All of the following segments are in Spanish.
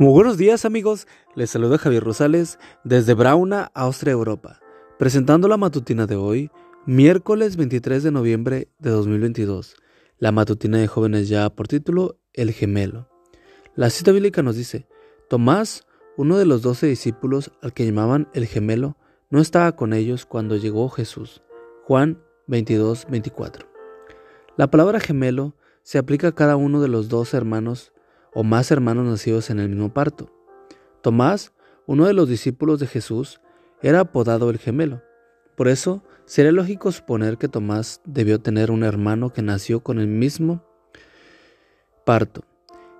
Muy buenos días amigos, les saluda Javier Rosales desde Brauna, Austria, Europa, presentando la matutina de hoy, miércoles 23 de noviembre de 2022. La matutina de jóvenes ya por título El gemelo. La cita bíblica nos dice, Tomás, uno de los doce discípulos al que llamaban el gemelo, no estaba con ellos cuando llegó Jesús. Juan 22, 24. La palabra gemelo se aplica a cada uno de los dos hermanos o más hermanos nacidos en el mismo parto. Tomás, uno de los discípulos de Jesús, era apodado el gemelo. Por eso, sería lógico suponer que Tomás debió tener un hermano que nació con el mismo parto,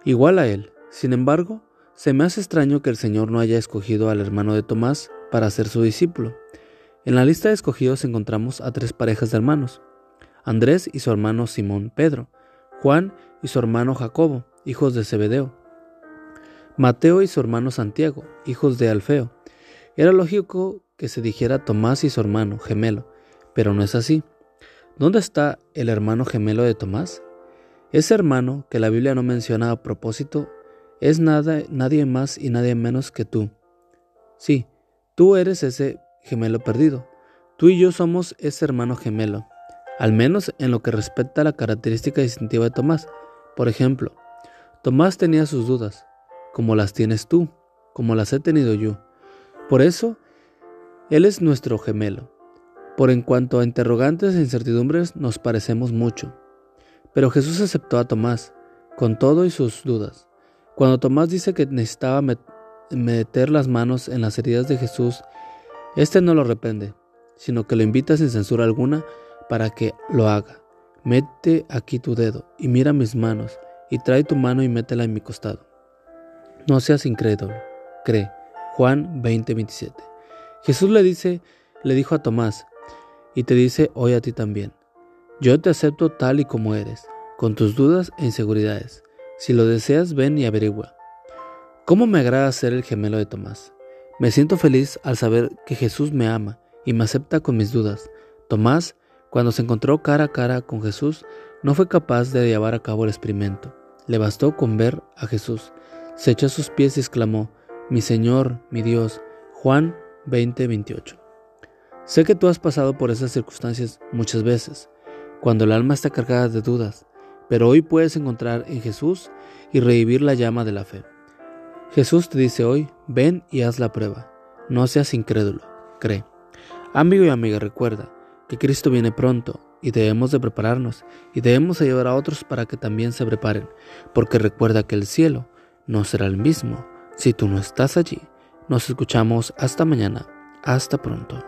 igual a él. Sin embargo, se me hace extraño que el Señor no haya escogido al hermano de Tomás para ser su discípulo. En la lista de escogidos encontramos a tres parejas de hermanos, Andrés y su hermano Simón Pedro, Juan y su hermano Jacobo, hijos de Zebedeo. Mateo y su hermano Santiago, hijos de Alfeo. Era lógico que se dijera Tomás y su hermano gemelo, pero no es así. ¿Dónde está el hermano gemelo de Tomás? Ese hermano que la Biblia no menciona a propósito es nada, nadie más y nadie menos que tú. Sí, tú eres ese gemelo perdido. Tú y yo somos ese hermano gemelo, al menos en lo que respecta a la característica distintiva de Tomás. Por ejemplo, Tomás tenía sus dudas, como las tienes tú, como las he tenido yo. Por eso, Él es nuestro gemelo. Por en cuanto a interrogantes e incertidumbres, nos parecemos mucho. Pero Jesús aceptó a Tomás, con todo y sus dudas. Cuando Tomás dice que necesitaba meter las manos en las heridas de Jesús, éste no lo reprende, sino que lo invita sin censura alguna para que lo haga. Mete aquí tu dedo y mira mis manos y trae tu mano y métela en mi costado. No seas incrédulo, cree. Juan 20:27. Jesús le dice, le dijo a Tomás, y te dice hoy a ti también, yo te acepto tal y como eres, con tus dudas e inseguridades. Si lo deseas, ven y averigua. ¿Cómo me agrada ser el gemelo de Tomás? Me siento feliz al saber que Jesús me ama y me acepta con mis dudas. Tomás, cuando se encontró cara a cara con Jesús, no fue capaz de llevar a cabo el experimento. Le bastó con ver a Jesús. Se echó a sus pies y exclamó, Mi Señor, mi Dios. Juan 20:28. Sé que tú has pasado por esas circunstancias muchas veces, cuando el alma está cargada de dudas, pero hoy puedes encontrar en Jesús y revivir la llama de la fe. Jesús te dice hoy, ven y haz la prueba. No seas incrédulo, cree. Amigo y amiga, recuerda que Cristo viene pronto y debemos de prepararnos y debemos ayudar a otros para que también se preparen, porque recuerda que el cielo no será el mismo si tú no estás allí. Nos escuchamos hasta mañana. Hasta pronto.